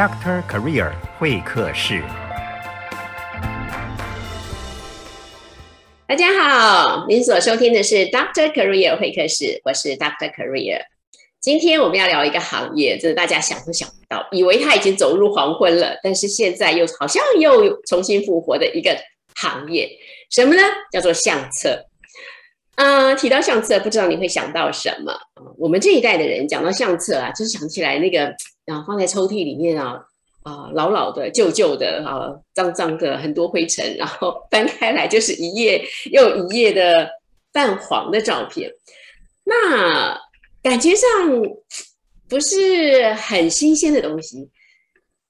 Doctor Career 会客室。大家好，您所收听的是 Doctor Career 会客室，我是 Doctor Career。今天我们要聊一个行业，真的大家想都想不到，以为它已经走入黄昏了，但是现在又好像又重新复活的一个行业，什么呢？叫做相册。啊，提到相册，不知道你会想到什么？我们这一代的人讲到相册啊，就是想起来那个啊，放在抽屉里面啊。啊，老老的、旧旧的，啊，脏脏的，很多灰尘，然后 翻开来就是一页又一页的泛黄的照片，那感觉上不是很新鲜的东西。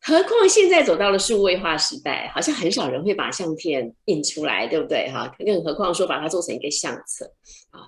何况现在走到了数位化时代，好像很少人会把相片印出来，对不对？哈，更何况说把它做成一个相册啊。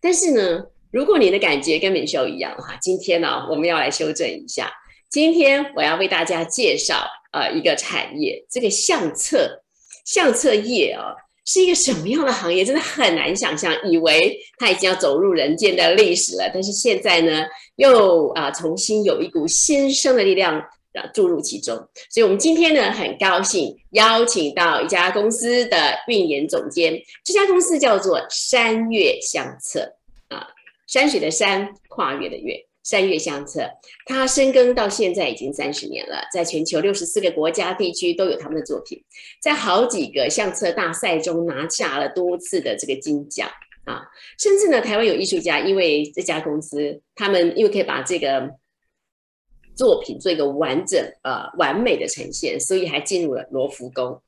但是呢，如果你的感觉跟美秀一样哈，今天呢，我们要来修正一下。今天我要为大家介绍呃一个产业，这个相册相册业啊是一个什么样的行业？真的很难想象，以为它已经要走入人间的历史了，但是现在呢又啊重新有一股新生的力量啊注入其中。所以，我们今天呢很高兴邀请到一家公司的运营总监，这家公司叫做山岳相册啊，山水的山，跨越的越。三月相册，它深耕到现在已经三十年了，在全球六十四个国家地区都有他们的作品，在好几个相册大赛中拿下了多次的这个金奖啊，甚至呢，台湾有艺术家因为这家公司，他们因为可以把这个作品做一个完整呃完美的呈现，所以还进入了罗浮宫。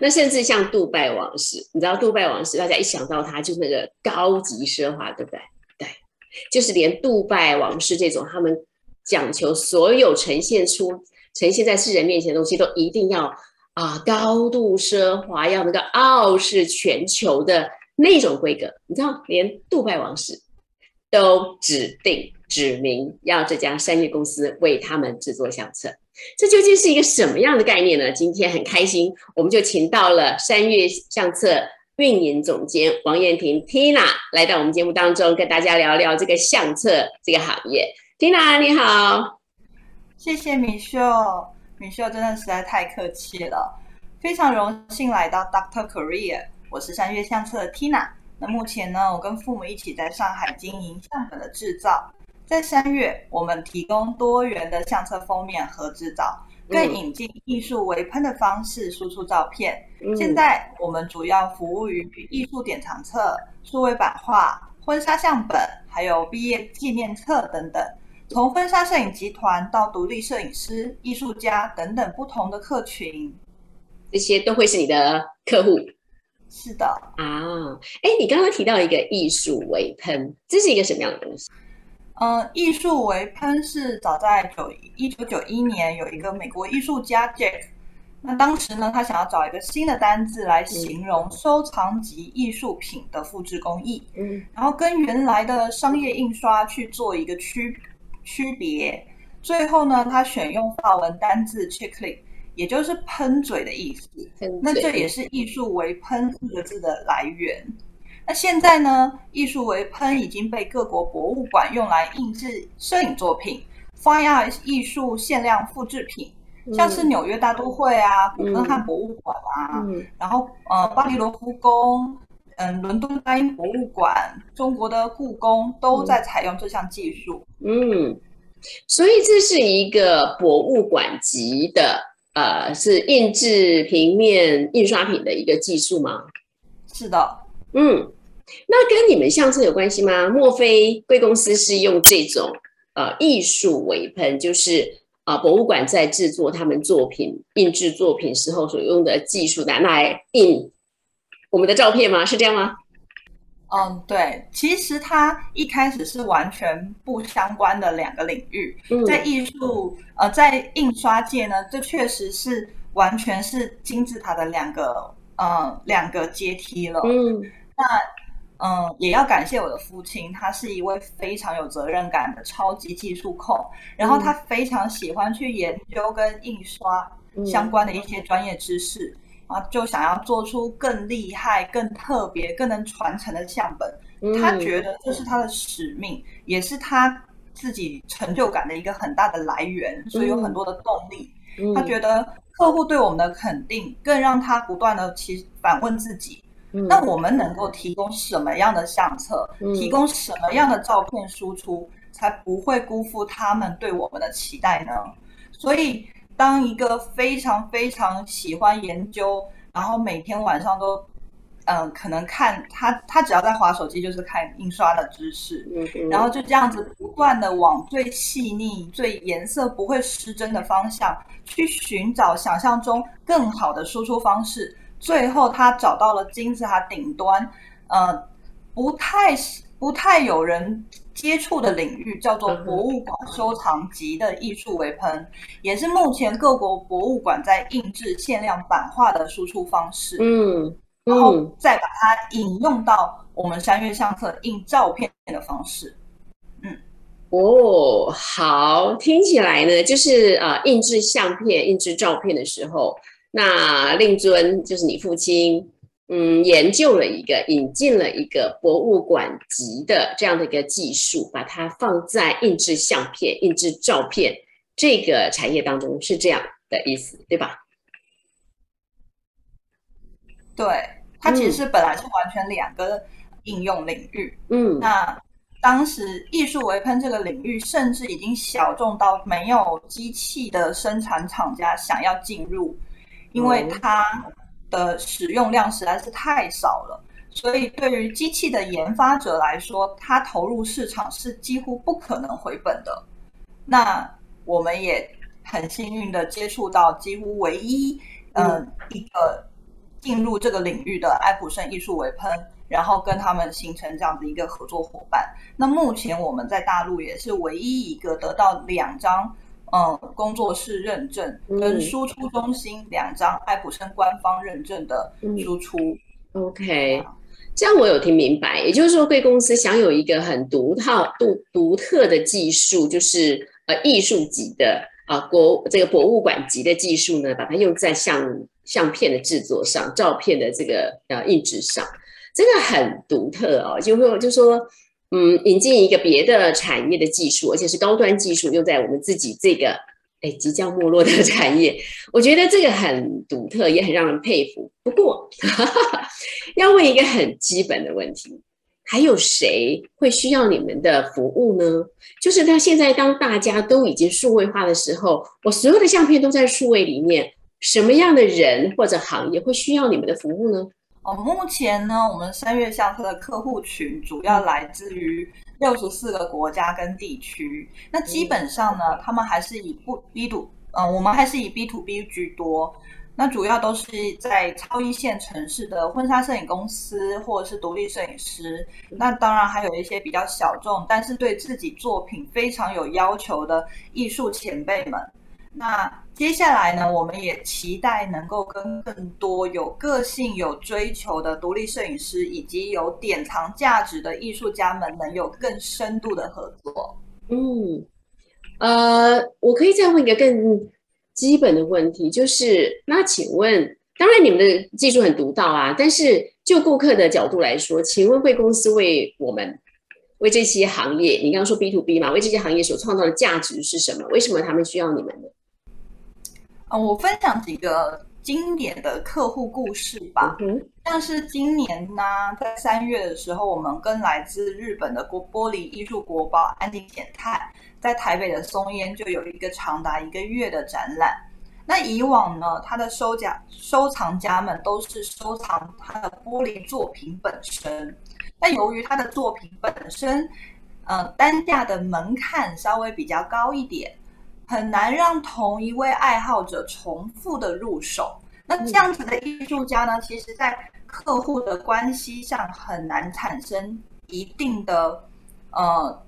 那甚至像杜拜王室，你知道杜拜王室，大家一想到它就那个高级奢华，对不对？就是连杜拜王室这种，他们讲求所有呈现出、呈现在世人面前的东西，都一定要啊高度奢华，要那个傲视全球的那种规格。你知道，连杜拜王室都指定指明要这家山岳公司为他们制作相册，这究竟是一个什么样的概念呢？今天很开心，我们就请到了山月相册。运营总监王燕婷 Tina 来到我们节目当中，跟大家聊聊这个相册这个行业。Tina 你好，谢谢米秀，米秀真的实在太客气了，非常荣幸来到 Doctor Korea。我是三月相册的 Tina。那目前呢，我跟父母一起在上海经营相本的制造，在三月我们提供多元的相册封面和制造。更引进艺术微喷的方式输出照片。现在我们主要服务于艺术典藏册、数位版画、婚纱相本，还有毕业纪念册等等。从婚纱摄影集团到独立摄影师、艺术家等等不同的客群，这些都会是你的客户。是的啊，哎，你刚刚提到一个艺术微喷，这是一个什么样的东西？嗯，艺术为喷是早在九一九九一年有一个美国艺术家 Jack，那当时呢，他想要找一个新的单字来形容收藏级艺术品的复制工艺，嗯，然后跟原来的商业印刷去做一个区区别，最后呢，他选用法文单字 chickly，也就是喷嘴的意思，那这也是艺术为喷四个字的来源。那现在呢？艺术微喷已经被各国博物馆用来印制摄影作品，fine art 艺术限量复制品，像是纽约大都会啊、古根汉博物馆啊，然后呃巴黎罗浮宫、嗯伦敦大英博物馆、中国的故宫都在采用这项技术。嗯，所以这是一个博物馆级的，呃，是印制平面印刷品的一个技术吗？是的，嗯。那跟你们相册有关系吗？莫非贵公司是用这种呃艺术为喷，就是啊博物馆在制作他们作品印制作品时候所用的技术拿来印我们的照片吗？是这样吗？嗯，对，其实它一开始是完全不相关的两个领域，在艺术呃在印刷界呢，这确实是完全是金字塔的两个呃两个阶梯了。嗯，那。嗯，也要感谢我的父亲，他是一位非常有责任感的超级技术控，然后他非常喜欢去研究跟印刷相关的一些专业知识啊，就想要做出更厉害、更特别、更能传承的相本。他觉得这是他的使命，也是他自己成就感的一个很大的来源，所以有很多的动力。他觉得客户对我们的肯定，更让他不断的其反问自己：那我们能够提供什么样的相册，提供什么样的照片输出，才不会辜负他们对我们的期待呢？所以，当一个非常非常喜欢研究，然后每天晚上都。嗯，可能看他，他只要在划手机，就是看印刷的知识，然后就这样子不断的往最细腻、最颜色不会失真的方向去寻找想象中更好的输出方式。最后，他找到了金字塔顶端，呃，不太不太有人接触的领域，叫做博物馆收藏级的艺术微喷，也是目前各国博物馆在印制限量版画的输出方式。嗯。然后再把它引用到我们三月相册印照片的方式。嗯，哦，好，听起来呢，就是呃，印制相片、印制照片的时候，那令尊就是你父亲，嗯，研究了一个，引进了一个博物馆级的这样的一个技术，把它放在印制相片、印制照片这个产业当中，是这样的意思，对吧？对。它其实是本来是完全两个应用领域，嗯，那当时艺术微喷这个领域甚至已经小众到没有机器的生产厂家想要进入，因为它的使用量实在是太少了，所以对于机器的研发者来说，它投入市场是几乎不可能回本的。那我们也很幸运的接触到几乎唯一，嗯，一个。进入这个领域的爱普生艺术微喷，然后跟他们形成这样的一个合作伙伴。那目前我们在大陆也是唯一一个得到两张嗯工作室认证跟输出中心两张爱普生官方认证的输出。OK，这样我有听明白。也就是说，贵公司享有一个很独套、独独特的技术，就是呃艺术级的啊国这个博物馆级的技术呢，把它用在相。相片的制作上，照片的这个呃印制上，真的很独特哦。就会就说，嗯，引进一个别的产业的技术，而且是高端技术，用在我们自己这个哎即将没落的 产业，我觉得这个很独特，也很让人佩服。不过，哈 哈要问一个很基本的问题，还有谁会需要你们的服务呢？就是他现在当大家都已经数位化的时候，我所有的相片都在数位里面。什么样的人或者行业会需要你们的服务呢？哦，目前呢，我们三月相册的客户群主要来自于六十四个国家跟地区。那基本上呢，他们还是以不 B to，嗯，我们还是以 B to B 居多。那主要都是在超一线城市的婚纱摄影公司或者是独立摄影师。那当然还有一些比较小众，但是对自己作品非常有要求的艺术前辈们。那接下来呢，我们也期待能够跟更多有个性、有追求的独立摄影师，以及有典藏价值的艺术家们，能有更深度的合作。嗯，呃，我可以再问一个更基本的问题，就是那请问，当然你们的技术很独到啊，但是就顾客的角度来说，请问贵公司为我们为这些行业，你刚刚说 B to B 嘛，为这些行业所创造的价值是什么？为什么他们需要你们呢？啊，我分享几个经典的客户故事吧。像是今年呢，在三月的时候，我们跟来自日本的国玻璃艺术国宝安井简泰，在台北的松烟就有一个长达一个月的展览。那以往呢，他的收家收藏家们都是收藏他的玻璃作品本身，但由于他的作品本身，呃，单价的门槛稍微比较高一点。很难让同一位爱好者重复的入手。那这样子的艺术家呢，其实在客户的关系上很难产生一定的呃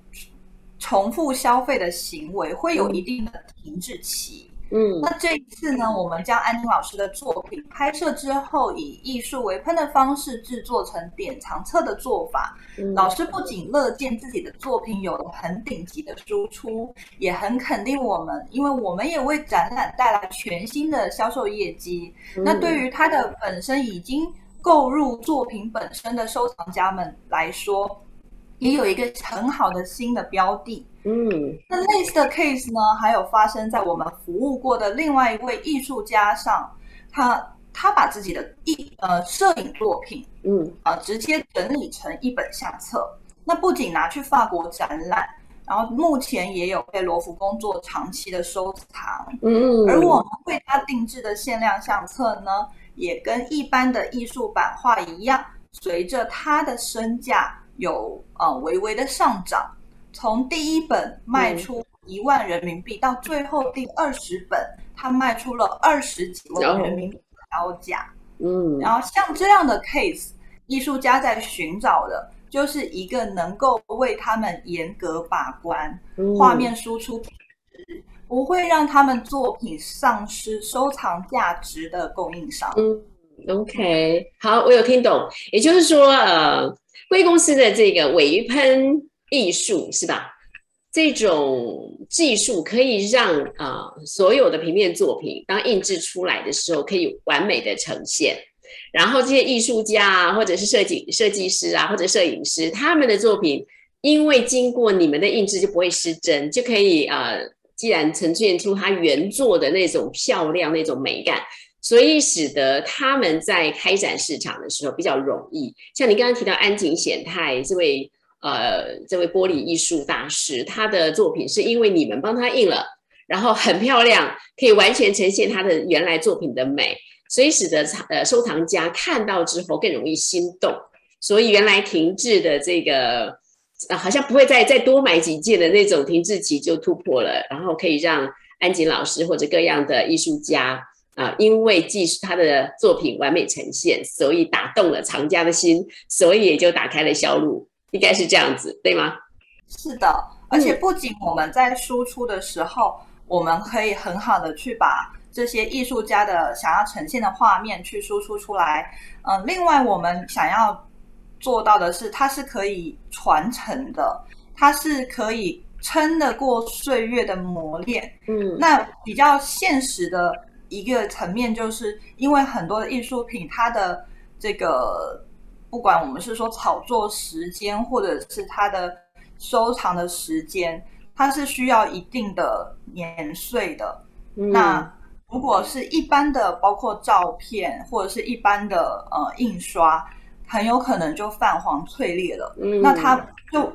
重复消费的行为，会有一定的停滞期。嗯，那这一次呢，我们将安宁老师的作品拍摄之后，以艺术为喷的方式制作成典藏册的做法。老师不仅乐见自己的作品有了很顶级的输出，也很肯定我们，因为我们也为展览带来全新的销售业绩。那对于他的本身已经购入作品本身的收藏家们来说，也有一个很好的新的标的。嗯，那类似的 case 呢，还有发生在我们服务过的另外一位艺术家上，他他把自己的艺呃摄影作品，嗯啊、直接整理成一本相册。那不仅拿去法国展览，然后目前也有被罗浮宫做长期的收藏。嗯，而我们为他定制的限量相册呢，也跟一般的艺术版画一样，随着他的身价有呃微微的上涨，从第一本卖出一万人民币，到最后第二十本，它卖出了二十几万人民币的高价。嗯。然后像这样的 case，艺术家在寻找的就是一个能够为他们严格把关，嗯。画面输出不会让他们作品丧失收藏价值的供应商。嗯，OK，好，我有听懂，也就是说，呃，贵公司的这个微喷艺术是吧？这种技术可以让啊、所有的平面作品当印制出来的时候，可以完美的呈现。然后这些艺术家啊，或者是设计设计师啊，或者摄影师，他们的作品因为经过你们的印制就不会失真，就可以呃，既然呈现出它原作的那种漂亮、那种美感，所以使得他们在开展市场的时候比较容易。像你刚刚提到安井显太这位呃这位玻璃艺术大师，他的作品是因为你们帮他印了，然后很漂亮，可以完全呈现他的原来作品的美，所以使得呃收藏家看到之后更容易心动。所以原来停滞的这个。啊，好像不会再再多买几件的那种停滞期就突破了，然后可以让安吉老师或者各样的艺术家啊，因为技术他的作品完美呈现，所以打动了藏家的心，所以也就打开了销路，应该是这样子，对吗？是的，而且不仅我们在输出的时候，我们可以很好的去把这些艺术家的想要呈现的画面去输出出来。嗯、另外我们想要做到的是，它是可以传承的，它是可以撑得过岁月的磨练。嗯那比较现实的一个层面，就是因为很多的艺术品，它的这个不管我们是说炒作时间，或者是它的收藏的时间，它是需要一定的年岁的。嗯那如果是一般的，包括照片或者是一般的呃印刷，很有可能就泛黄脆裂了。嗯那它就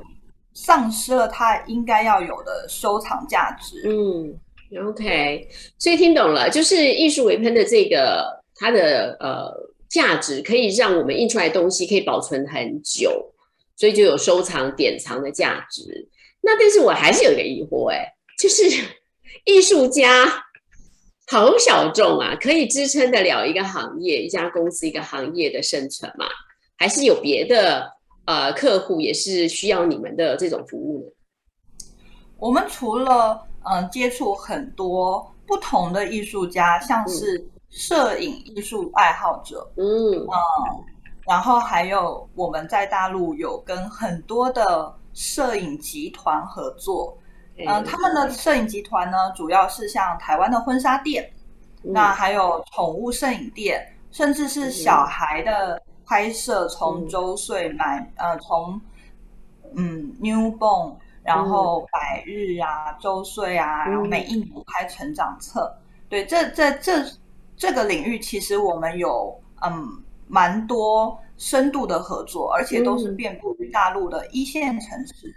丧失了它应该要有的收藏价值。嗯，OK，所以听懂了，就是艺术微喷的这个它的呃价值，可以让我们印出来的东西可以保存很久，所以就有收藏典藏的价值。那但是我还是有一个疑惑、哎，就是 艺术家好小众啊，可以支撑得了一个行业、一家公司、一个行业的生存吗？还是有别的呃客户也是需要你们的这种服务呢？我们除了嗯、呃接触很多不同的艺术家，像是摄影艺术爱好者，嗯。嗯然后还有我们在大陆有跟很多的摄影集团合作，嗯、他们的摄影集团呢，主要是像台湾的婚纱店，嗯。那还有宠物摄影店，甚至是小孩的拍摄，从周岁买呃从嗯 newborn，然后百日啊、周岁啊，然后每一年拍成长册。对，这这这这个领域，其实我们有嗯蛮多深度的合作，而且都是遍布于大陆的一线城市。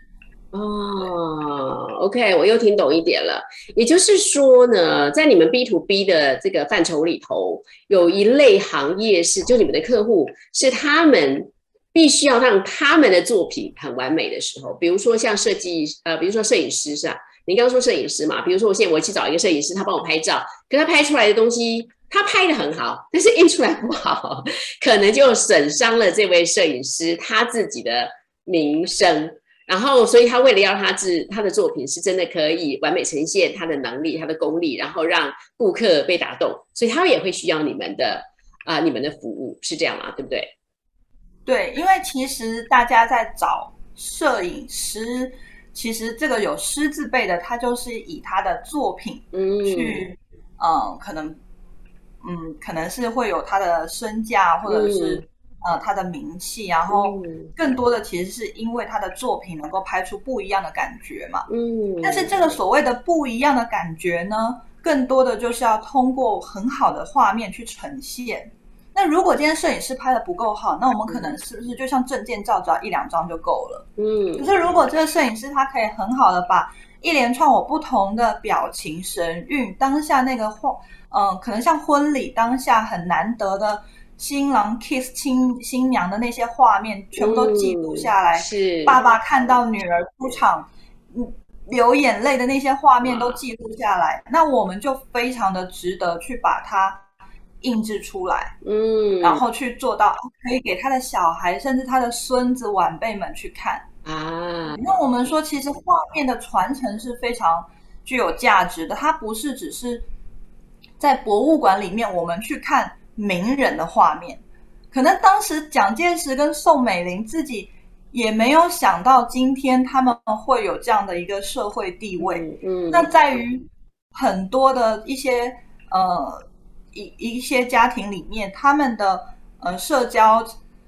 哦，OK，我又听懂一点了。也就是说呢，在你们 B to B 的这个范畴里头，有一类行业是，就你们的客户是他们必须要让他们的作品很完美的时候，比如说像设计，呃，比如说摄影师是吧？你刚刚说摄影师嘛，比如说我现在我去找一个摄影师，他帮我拍照，可他拍出来的东西，他拍的很好，但是印出来不好，可能就损伤了这位摄影师他自己的名声。然后，所以他为了要他自他的作品是真的可以完美呈现他的能力、他的功力，然后让顾客被打动，所以他也会需要你们的啊、你们的服务，是这样吗？对不对？对，因为其实大家在找摄影师，其实这个有师字辈的，他就是以他的作品嗯，去，嗯，可能，嗯，可能是会有他的身价，或者是、呃他的名气，然后更多的其实是因为他的作品能够拍出不一样的感觉嘛。嗯，但是这个所谓的不一样的感觉呢，更多的就是要通过很好的画面去呈现。那如果今天摄影师拍的不够好，那我们可能是不是就像证件照，只要一两张就够了？嗯，可是如果这个摄影师他可以很好的把一连串我不同的表情、神韵，当下那个画，嗯，可能像婚礼当下很难得的新郎 kiss 新新娘的那些画面，全部都记录下来。是爸爸看到女儿出场，嗯，流眼泪的那些画面都记录下来，那我们就非常的值得去把它印制出来，嗯，然后去做到可以给他的小孩，甚至他的孙子晚辈们去看。啊，那我们说，其实画面的传承是非常具有价值的。它不是只是在博物馆里面我们去看名人的画面，可能当时蒋介石跟宋美龄自己也没有想到，今天他们会有这样的一个社会地位。嗯，那在于很多的一些呃一一些家庭里面，他们的呃社交，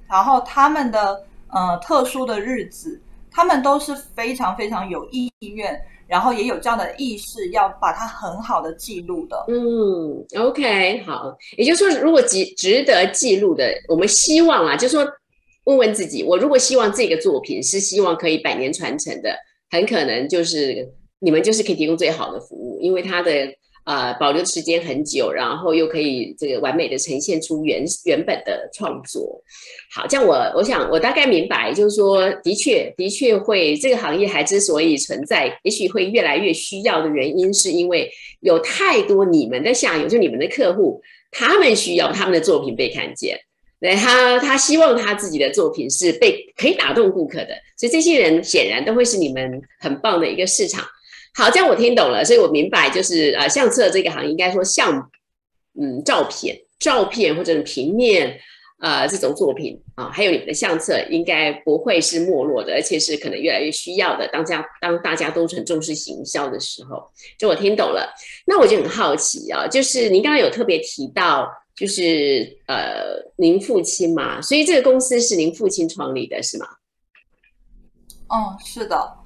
然后他们的。呃，特殊的日子，他们都是非常非常有意愿，然后也有这样的意识，要把它很好的记录的。嗯，OK，好，也就是说，如果值值得记录的，我们希望啊，就是说，问问自己，我如果希望这个作品是希望可以百年传承的，很可能就是你们就是可以提供最好的服务，因为它的。呃，保留时间很久，然后又可以这个完美的呈现出原原本的创作。好，这样我我想我大概明白，就是说，的确的确会这个行业还之所以存在，也许会越来越需要的原因，是因为有太多你们的下游，就你们的客户，他们需要他们的作品被看见，对他他希望他自己的作品是被可以打动顾客的，所以这些人显然都会是你们很棒的一个市场。好，这样我听懂了，所以我明白，就是呃，相册这个行业应该说像，嗯，照片、照片或者平面，呃，这种作品啊，还有你们的相册，应该不会是没落的，而且是可能越来越需要的。当家当大家都很重视行销的时候，就我听懂了。那我就很好奇啊，就是您刚刚有特别提到，就是呃，您父亲嘛，所以这个公司是您父亲创立的，是吗？嗯，是的。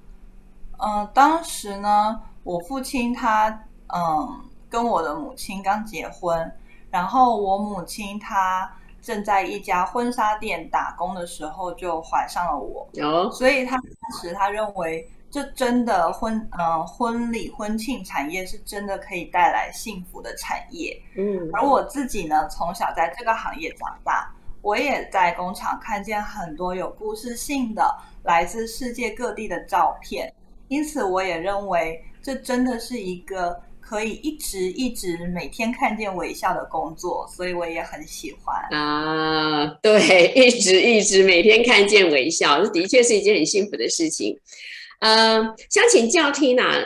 嗯，当时呢，我父亲他嗯跟我的母亲刚结婚，然后我母亲她正在一家婚纱店打工的时候就怀上了我，所以他当时他认为这真的婚嗯婚礼婚庆产业是真的可以带来幸福的产业，嗯，而我自己呢从小在这个行业长大，我也在工厂看见很多有故事性的来自世界各地的照片。因此，我也认为这真的是一个可以一直一直每天看见微笑的工作，所以我也很喜欢啊。对，一直一直每天看见微笑，这的确是一件很幸福的事情。呃，想请教 Tina，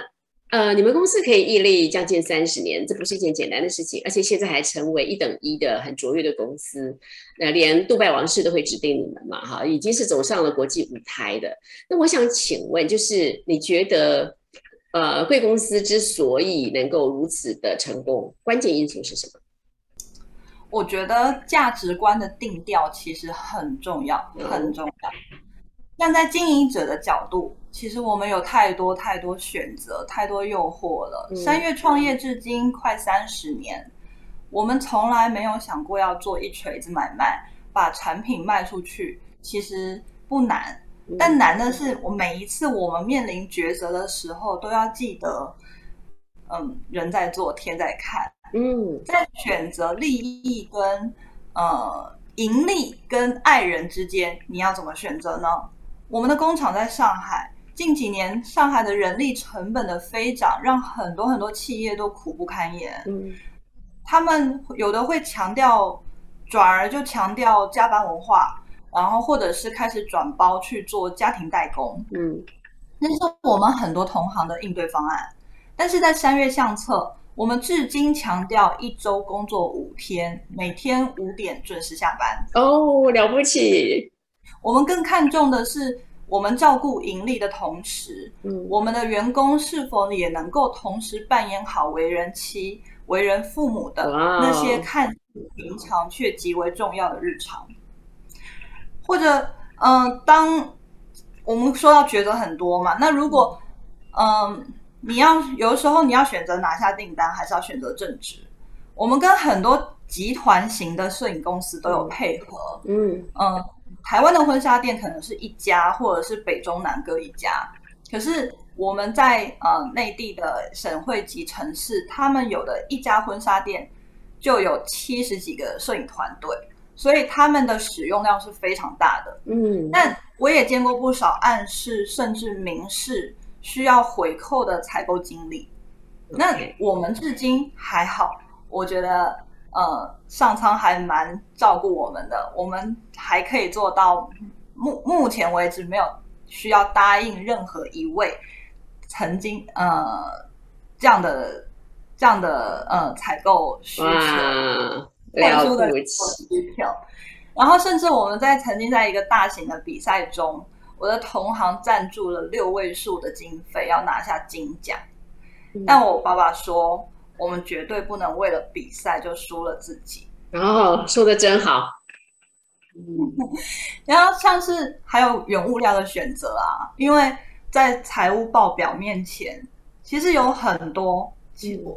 呃，你们公司可以屹立将近三十年，这不是一件简单的事情，而且现在还成为一等一的很卓越的公司，那连杜拜王室都会指定你们嘛，哈，已经是走上了国际舞台的。那我想请问，就是你觉得，呃，贵公司之所以能够如此的成功，关键因素是什么？我觉得价值观的定调其实很重要，很重要。站在经营者的角度。其实我们有太多太多选择，太多诱惑了。三月创业至今快三十年，我们从来没有想过要做一锤子买卖，把产品卖出去。其实不难，但难的是，我每一次我们面临抉择的时候，都要记得，嗯，人在做，天在看。嗯，在选择利益跟呃盈利跟爱人之间，你要怎么选择呢？我们的工厂在上海。近几年，上海的人力成本的飞涨，让很多很多企业都苦不堪言。嗯，他们有的会强调，转而就强调加班文化，然后或者是开始转包去做家庭代工。嗯，那是我们很多同行的应对方案。但是在三月相册，我们至今强调一周工作五天，每天五点准时下班。哦，了不起！我们更看重的是。我们照顾盈利的同时，嗯，我们的员工是否也能够同时扮演好为人妻、为人父母的那些看似平常却极为重要的日常？或者嗯，当我们说到抉择很多嘛，那如果嗯，你要有的时候你要选择拿下订单，还是要选择正职？我们跟很多集团型的摄影公司都有配合，嗯嗯，台湾的婚纱店可能是一家，或者是北中南各一家。可是我们在呃内地的省会级城市，他们有的一家婚纱店就有七十几个摄影团队，所以他们的使用量是非常大的。嗯，但我也见过不少暗示甚至明示需要回扣的采购经历。那我们至今还好，我觉得呃上苍还蛮照顾我们的，我们还可以做到目目前为止没有需要答应任何一位曾经呃这样的这样的呃采购需求。哇，特殊的了不起，需求。然后，甚至我们在曾经在一个大型的比赛中，我的同行赞助了六位数的经费，要拿下金奖。嗯但我爸爸说，我们绝对不能为了比赛就输了自己。哦，说的真好，然后像是还有原物料的选择啊，因为在财务报表面前，其实有很多，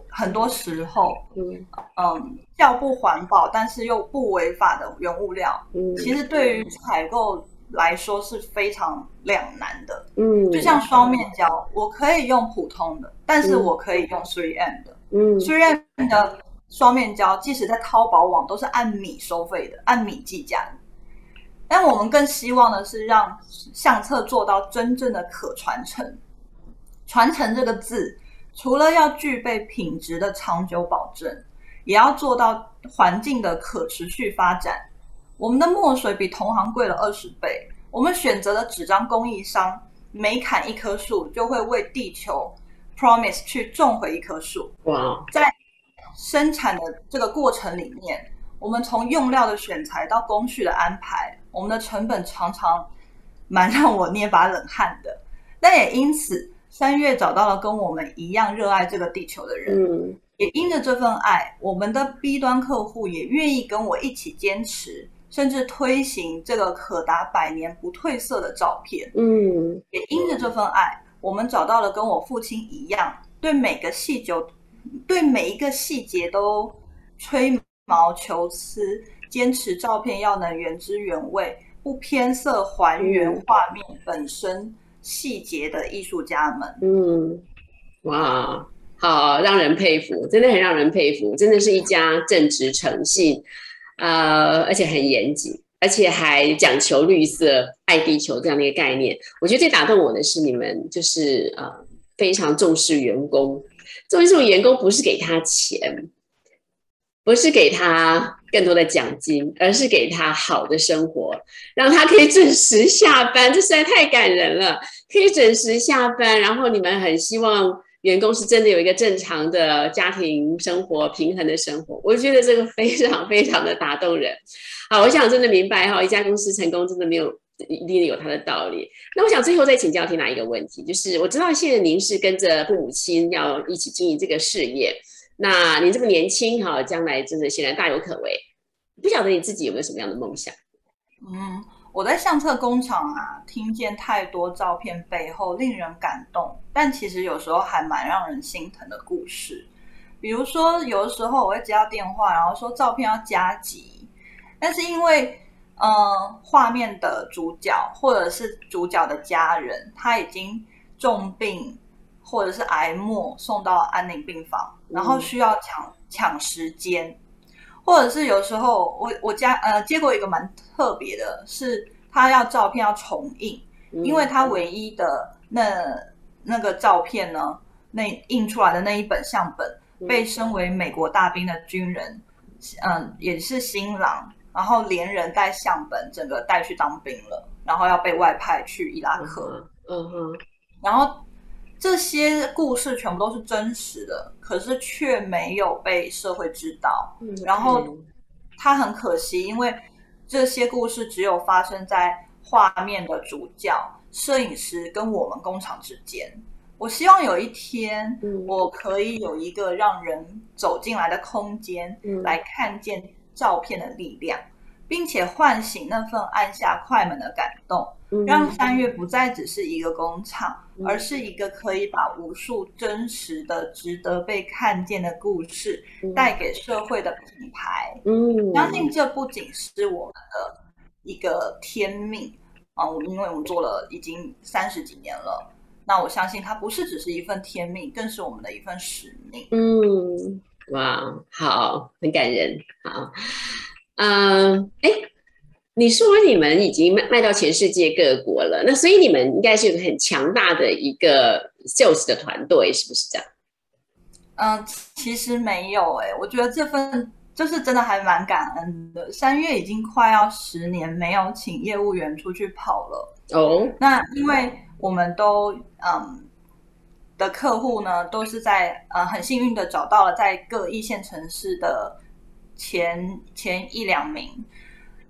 很多时候，嗯嗯，较不环保但是又不违法的原物料，嗯其实对于采购来说是非常两难的。嗯，就像双面胶，我可以用普通的，但是我可以用 3M 的。嗯 3M 的双面胶，即使在淘宝网都是按米收费的，按米计价。但我们更希望的是让相册做到真正的可传承。传承这个字，除了要具备品质的长久保证，也要做到环境的可持续发展。我们的墨水比同行贵了二十倍，我们选择的纸张供应商，每砍一棵树就会为地球 promise 去种回一棵树。哇，在生产的这个过程里面，我们从用料的选材到工序的安排，我们的成本常常蛮让我捏把冷汗的。但也因此，三月找到了跟我们一样热爱这个地球的人，嗯也因着这份爱，我们的 B 端客户也愿意跟我一起坚持，甚至推行这个可达百年不褪色的照片。嗯也因着这份爱，我们找到了跟我父亲一样，对每个细节、对每一个细节都吹毛求疵，坚持照片要能原汁原味，不偏色，还原嗯画面本身细节的艺术家们。嗯，哇，好让人佩服，真的很让人佩服，真的是一家正直诚信，呃，而且很严谨，而且还讲求绿色、爱地球这样的一个概念。我觉得最打动我的是你们就是呃非常重视员工，重视员工不是给他钱，不是给他更多的奖金，而是给他好的生活，让他可以准时下班，这实在太感人了。可以准时下班，然后你们很希望员工是真的有一个正常的家庭生活、平衡的生活，我觉得这个非常非常的打动人。好，我想真的明白哈，一家公司成功真的没有一定有它的道理。那我想最后再请教缇娜一个问题，就是我知道现在您是跟着父母亲要一起经营这个事业，那您这么年轻哈，将来真的显然大有可为。不晓得你自己有没有什么样的梦想？嗯，我在相册工厂啊，听见太多照片背后令人感动，但其实有时候还蛮让人心疼的故事。比如说，有的时候我会接到电话，然后说照片要加急，但是因为嗯、呃画面的主角或者是主角的家人他已经重病或者是癌末送到安宁病房，然后需要抢抢时间。或者是有时候我我家呃接过一个蛮特别的，是他要照片要重印，嗯因为他唯一的那那个照片呢，那印出来的那一本相本嗯被身为美国大兵的军人，嗯，也是新郎，然后连人带相本，整个带去当兵了，然后要被外派去伊拉克。嗯哼，然后这些故事全部都是真实的，可是却没有被社会知道。嗯然后它很可惜，因为这些故事只有发生在画面的主角、摄影师跟我们工厂之间。我希望有一天，嗯我可以有一个让人走进来的空间，嗯来看见照片的力量，并且唤醒那份按下快门的感动，让三月不再只是一个工厂，而是一个可以把无数真实的、值得被看见的故事带给社会的品牌。嗯，相信这不仅是我们的一个天命啊，因为我们做了已经三十几年了。那我相信它不是只是一份天命，更是我们的一份使命。嗯，哇，好，很感人，好。嗯，哎，你说你们已经卖卖到全世界各国了，那所以你们应该是有个很强大的一个 sales 的团队，是不是这样？嗯，其实没有哎，我觉得这份就是真的还蛮感恩的。三月已经快要十年没有请业务员出去跑了哦。那因为我们都嗯的客户呢，都是在呃很幸运的找到了在各一线城市的。前前一两名，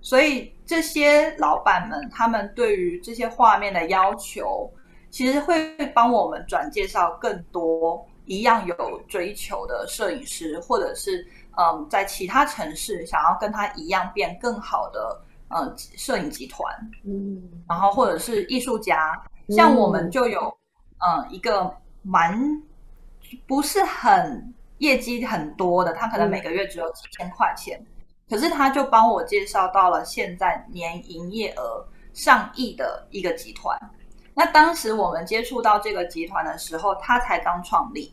所以这些老板们，他们对于这些画面的要求，其实会帮我们转介绍更多一样有追求的摄影师，或者是嗯，在其他城市想要跟他一样变更好的嗯摄影集团，嗯，然后或者是艺术家，像我们就有嗯一个蛮不是很。业绩很多的，他可能每个月只有几千块钱，可是他就帮我介绍到了现在年营业额上亿的一个集团。那当时我们接触到这个集团的时候，他才刚创立，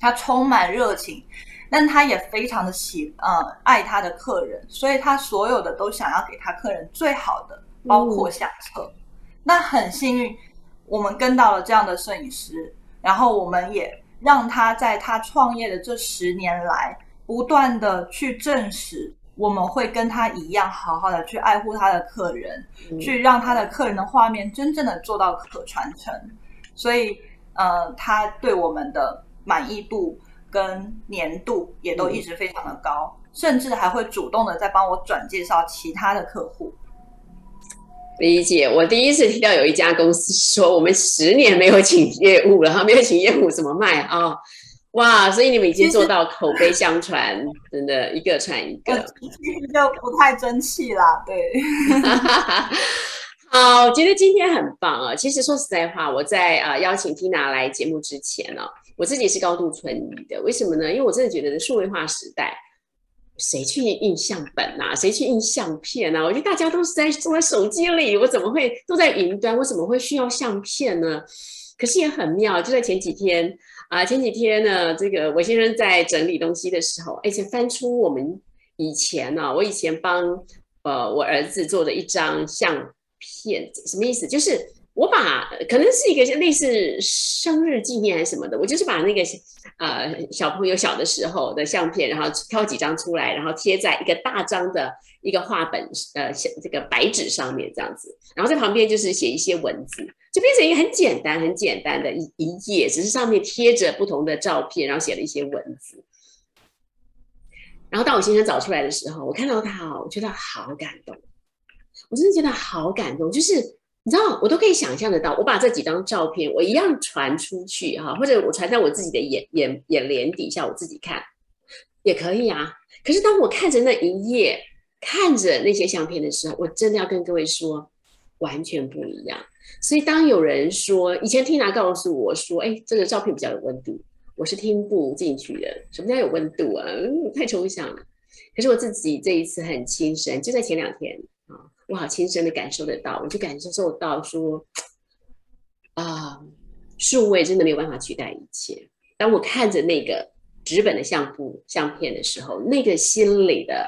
他充满热情，但他也非常的喜呃爱他的客人，所以他所有的都想要给他客人最好的，包括相册。那很幸运，我们跟到了这样的摄影师，然后我们也。让他在他创业的这十年来，不断的去证实，我们会跟他一样，好好的去爱护他的客人，去让他的客人的画面真正的做到可传承。所以，呃，他对我们的满意度跟粘度也都一直非常的高，甚至还会主动的在帮我转介绍其他的客户。理解，我第一次听到有一家公司说我们十年没有请业务了，哈，没有请业务怎么卖啊？哇，所以你们已经做到口碑相传，真的一个传一个，其实就不太争气啦。对，好，我觉得今天很棒啊。其实说实在话，我在啊邀请 Tina 来节目之前呢，我自己是高度存疑的。为什么呢？因为我真的觉得数位化时代。谁去印相本呐？谁去印相片呐？我觉得大家都是在坐在手机里，我怎么会都在云端？我怎么会需要相片呢？可是也很妙，就在前几天啊，前几天呢，这个我先生在整理东西的时候，而且翻出我们以前呢，我以前帮呃我儿子做的一张相片，什么意思？就是。我把可能是一个类似生日纪念还是什么的，我就是把那个呃小朋友小的时候的相片，然后挑几张出来，然后贴在一个大张的一个画本呃这个白纸上面这样子，然后在旁边就是写一些文字，就变成一个很简单很简单的一一页，只是上面贴着不同的照片，然后写了一些文字。然后当我先生找出来的时候，我看到他哦，我觉得好感动，我真的觉得好感动，就是。你知道，我都可以想象得到，我把这几张照片，我一样传出去哈，或者我传在我自己的眼眼眼帘底下，我自己看也可以啊。可是当我看着那一页，看着那些相片的时候，我真的要跟各位说，完全不一样。所以当有人说，以前听拿告诉我说，哎，这个照片比较有温度，我是听不进去的。什么叫有温度啊？太抽象了。可是我自己这一次很亲身，就在前两天啊。我好亲身的感受得到，我就感受受到说，啊，数位真的没有办法取代一切。当我看着那个纸本的相簿相片的时候，那个心里的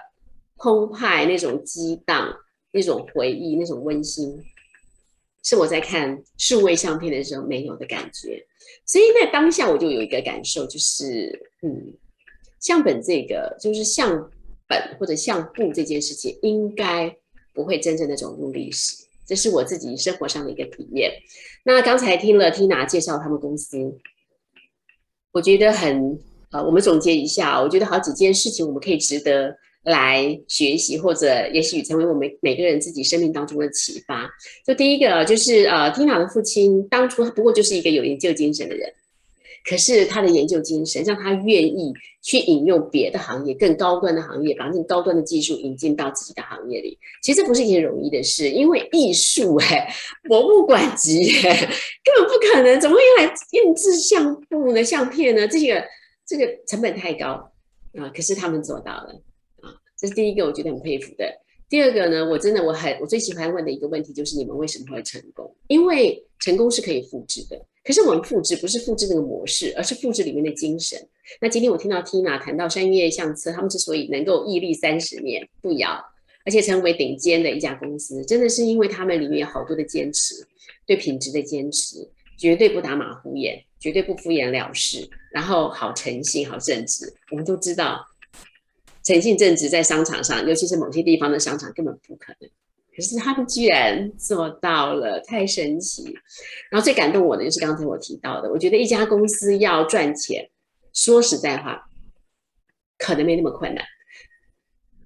澎湃、那种激荡、那种回忆、那种温馨，是我在看数位相片的时候没有的感觉。所以那当下我就有一个感受，就是嗯，相本这个就是相本或者相簿这件事情，应该。不会真正的走入历史，这是我自己生活上的一个体验。那刚才听了 Tina 介绍他们公司，我觉得很呃，我们总结一下，我觉得好几件事情我们可以值得来学习，或者也许成为我们每个人自己生命当中的启发。就第一个就是呃，Tina 的父亲当初他不过就是一个有研究精神的人，可是他的研究精神让他愿意去引用别的行业更高端的行业，把更高端的技术引进到自己的行业里。其实这不是一件容易的事，因为艺术哎，博物馆级哎，根本不可能，怎么会用来印制相簿呢、相片呢？这个这个成本太高啊！可是他们做到了，这是第一个，我觉得很佩服的。第二个呢，我真的我很我最喜欢问的一个问题就是你们为什么会成功？因为成功是可以复制的。可是我们复制不是复制那个模式，而是复制里面的精神。那今天我听到 Tina 谈到商业相册，他们之所以能够屹立三十年不摇，而且成为顶尖的一家公司，真的是因为他们里面有好多的坚持，对品质的坚持，绝对不打马虎眼，绝对不敷衍了事，然后好诚信、好正直。我们都知道，诚信正直在商场上，尤其是某些地方的商场根本不可能。可是他们居然做到了，太神奇！然后最感动我的就是刚才我提到的，我觉得一家公司要赚钱，说实在话，可能没那么困难，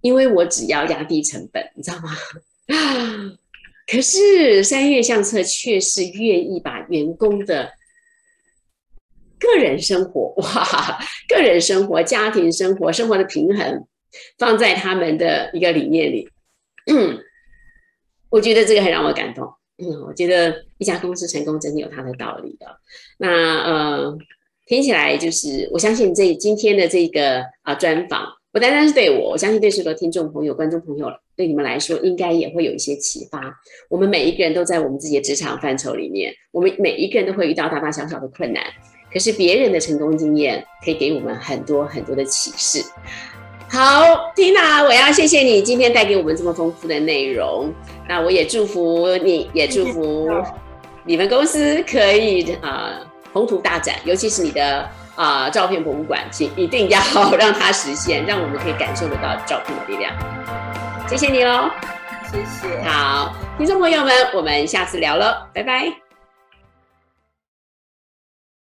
因为我只要压低成本，你知道吗？啊 可是三月相册却是愿意把员工的个人生活，哇，个人生活、家庭生活、生活的平衡，放在他们的一个理念里。我觉得这个很让我感动。嗯，我觉得一家公司成功真的有它的道理的。那呃，听起来就是我相信这今天的这个啊专访，不单单是对我，我相信对所有听众朋友、观众朋友，对你们来说应该也会有一些启发。我们每一个人都在我们自己的职场范畴里面，我们每一个人都会遇到大大小小的困难，可是别人的成功经验可以给我们很多很多的启示。好，Tina，我要谢谢你今天带给我们这么丰富的内容。那我也祝福你，也祝福你们公司可以啊宏图大展，尤其是你的啊照片博物馆，请一定要让它实现，让我们可以感受得到照片的力量。谢谢你喽，谢谢。好，听众朋友们，我们下次聊了，拜拜。